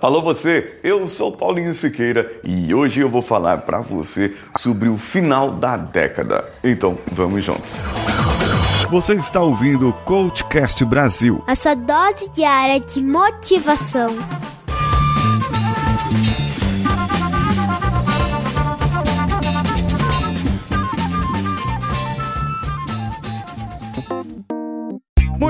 Alô você, eu sou Paulinho Siqueira e hoje eu vou falar para você sobre o final da década. Então, vamos juntos. Você está ouvindo o Coachcast Brasil. A sua dose diária de motivação.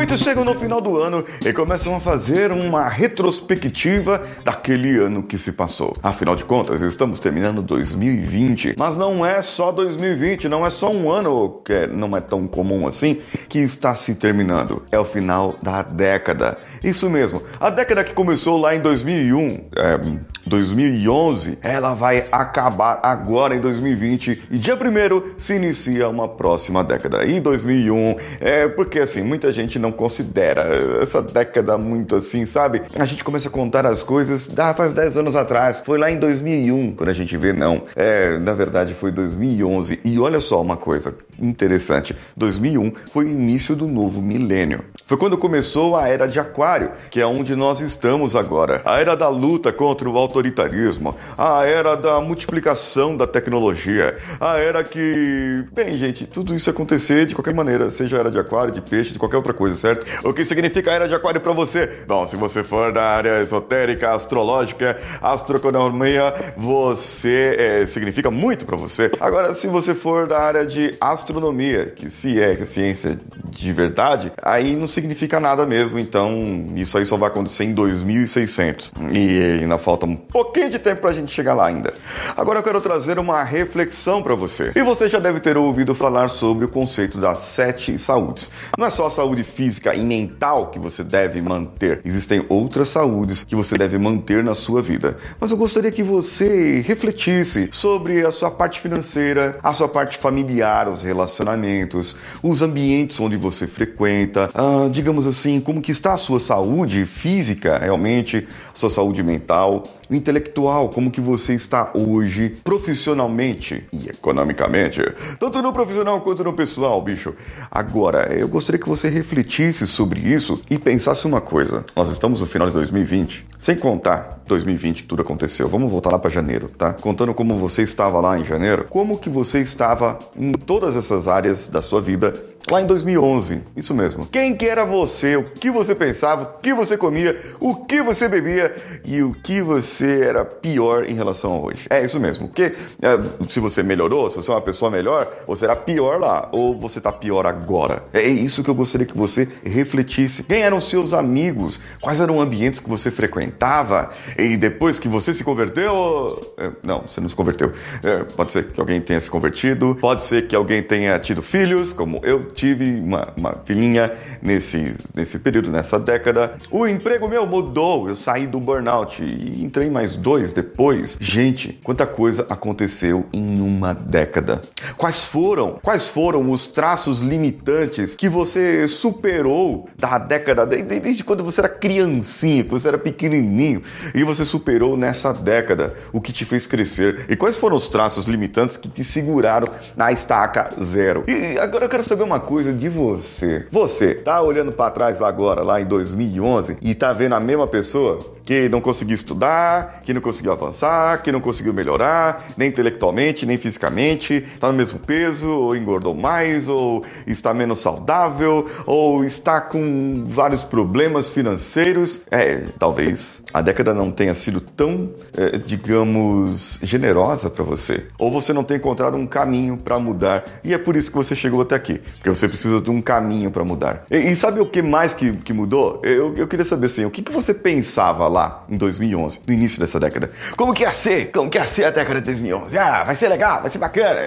Muitos chegam no final do ano e começam a fazer uma retrospectiva daquele ano que se passou. Afinal de contas, estamos terminando 2020, mas não é só 2020, não é só um ano que não é tão comum assim que está se terminando. É o final da década. Isso mesmo, a década que começou lá em 2001, é, 2011, ela vai acabar agora em 2020 e dia 1 se inicia uma próxima década. E 2001 é porque assim, muita gente não considera essa década muito assim, sabe? A gente começa a contar as coisas, ah, faz 10 anos atrás, foi lá em 2001, quando a gente vê, não. É, na verdade foi 2011. E olha só uma coisa interessante: 2001 foi o início do novo milênio. Foi quando começou a era de Aquário, que é onde nós estamos agora. A era da luta contra o autoritarismo, a era da multiplicação da tecnologia, a era que. Bem, gente, tudo isso acontecer de qualquer maneira, seja a era de Aquário, de peixe, de qualquer outra coisa, certo? O que significa a era de Aquário para você? Bom, se você for da área esotérica, astrológica, astroeconomia, você é, significa muito para você. Agora, se você for da área de astronomia, que se é, que ciência de verdade, aí não significa nada mesmo. Então, isso aí só vai acontecer em 2600. E ainda falta um pouquinho de tempo pra gente chegar lá ainda. Agora eu quero trazer uma reflexão para você. E você já deve ter ouvido falar sobre o conceito das sete saúdes. Não é só a saúde física e mental que você deve manter. Existem outras saúdes que você deve manter na sua vida. Mas eu gostaria que você refletisse sobre a sua parte financeira, a sua parte familiar, os relacionamentos, os ambientes onde você frequenta, ah, digamos assim, como que está a sua saúde física, realmente, a sua saúde mental, intelectual, como que você está hoje, profissionalmente e economicamente, tanto no profissional quanto no pessoal, bicho. Agora, eu gostaria que você refletisse sobre isso e pensasse uma coisa. Nós estamos no final de 2020, sem contar 2020 que tudo aconteceu. Vamos voltar lá para janeiro, tá? Contando como você estava lá em janeiro, como que você estava em todas essas áreas da sua vida lá em 2011. Isso mesmo. Quem que era você? O que você pensava? O que você comia? O que você bebia? E o que você era pior em relação a hoje? É isso mesmo. Porque é, se você melhorou, se você é uma pessoa melhor, você era pior lá ou você tá pior agora. É isso que eu gostaria que você refletisse. Quem eram seus amigos? Quais eram os ambientes que você frequentava? E depois que você se converteu? É, não, você não se converteu. É, pode ser que alguém tenha se convertido, pode ser que alguém tenha tido filhos, como eu tive uma, uma filhinha nesse, nesse período, nessa década. O emprego meu mudou, eu saí do burnout e entrei mais dois depois. Gente, quanta coisa aconteceu em uma década. Quais foram? Quais foram os traços limitantes que você superou da década, desde, desde quando você era criancinha, que você era pequenininho, e você superou nessa década? O que te fez crescer? E quais foram os traços limitantes que te seguraram na estaca zero? E agora eu quero saber uma coisa de você. Você tá olhando para trás agora, lá em 2011, e tá vendo a mesma pessoa que não conseguiu estudar, que não conseguiu avançar, que não conseguiu melhorar, nem intelectualmente, nem fisicamente, tá no mesmo peso, ou engordou mais, ou está menos saudável, ou está com vários problemas financeiros. É, talvez a década não tenha sido tão, é, digamos, generosa para você, ou você não tenha encontrado um caminho para mudar, e é por isso que você chegou até aqui, porque você precisa de um caminho para mudar. E, e, sabe o que mais que, que mudou? Eu, eu queria saber assim, o que, que você pensava lá em 2011, no início dessa década? Como que ia ser? Como que ia ser a década de 2011? Ah, vai ser legal, vai ser bacana,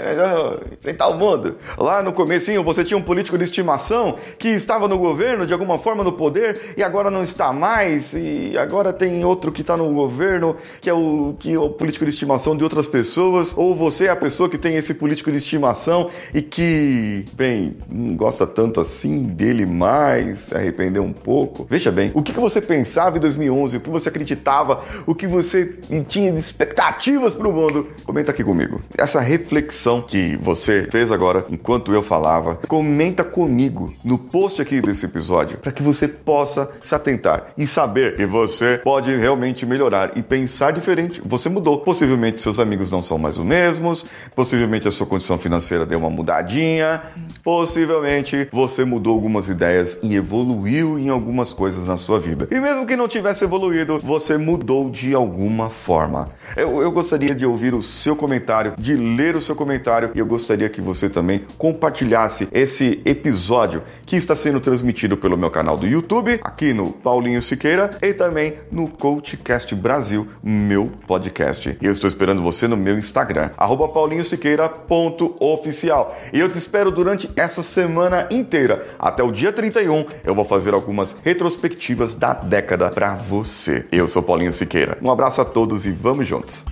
enfrentar o mundo. Lá no comecinho você tinha um político de estimação que estava no governo, de alguma forma no poder, e agora não está mais, e agora tem outro que está no governo, que é o, que é o político de estimação de outras pessoas, ou você é a pessoa que tem esse político de estimação e que, bem, não gosta tanto assim dele mais, se arrependeu um pouco. Veja bem, o que você pensava em 2011, o que você acreditava, o que você tinha de expectativas para o mundo. Comenta aqui comigo. Essa reflexão que você fez agora enquanto eu falava, comenta comigo no post aqui desse episódio para que você possa se atentar e saber que você pode realmente melhorar e pensar diferente. Você mudou. Possivelmente seus amigos não são mais os mesmos, possivelmente a sua condição financeira deu uma mudadinha, possivelmente você mudou algumas ideias e evoluiu em algumas coisas na sua vida. E mesmo que não tivesse evoluído, você mudou de alguma forma. Eu, eu gostaria de ouvir o seu comentário, de ler o seu comentário e eu gostaria que você também compartilhasse esse episódio que está sendo transmitido pelo meu canal do YouTube, aqui no Paulinho Siqueira e também no Coachcast Brasil, meu podcast. E eu estou esperando você no meu Instagram, paulinhosiqueira.oficial. E eu te espero durante essa semana inteira. Até o dia 31, eu vou fazer algumas retrospectivas da década para você. Eu sou Paulinho Siqueira. Um abraço a todos e vamos juntos.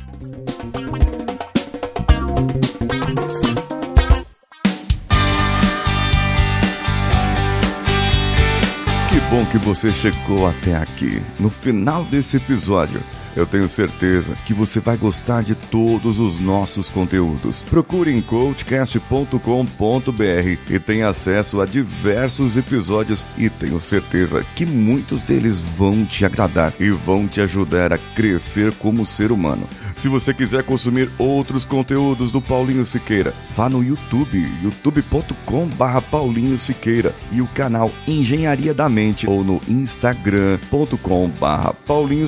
Que bom que você chegou até aqui. No final desse episódio, eu tenho certeza que você vai gostar de todos os nossos conteúdos. Procure em coachcast.com.br e tenha acesso a diversos episódios e tenho certeza que muitos deles vão te agradar e vão te ajudar a crescer como ser humano. Se você quiser consumir outros conteúdos do Paulinho Siqueira, vá no YouTube, youtube.com/barra Paulinho Siqueira e o canal Engenharia da Mente ou no instagram.com/barra Paulinho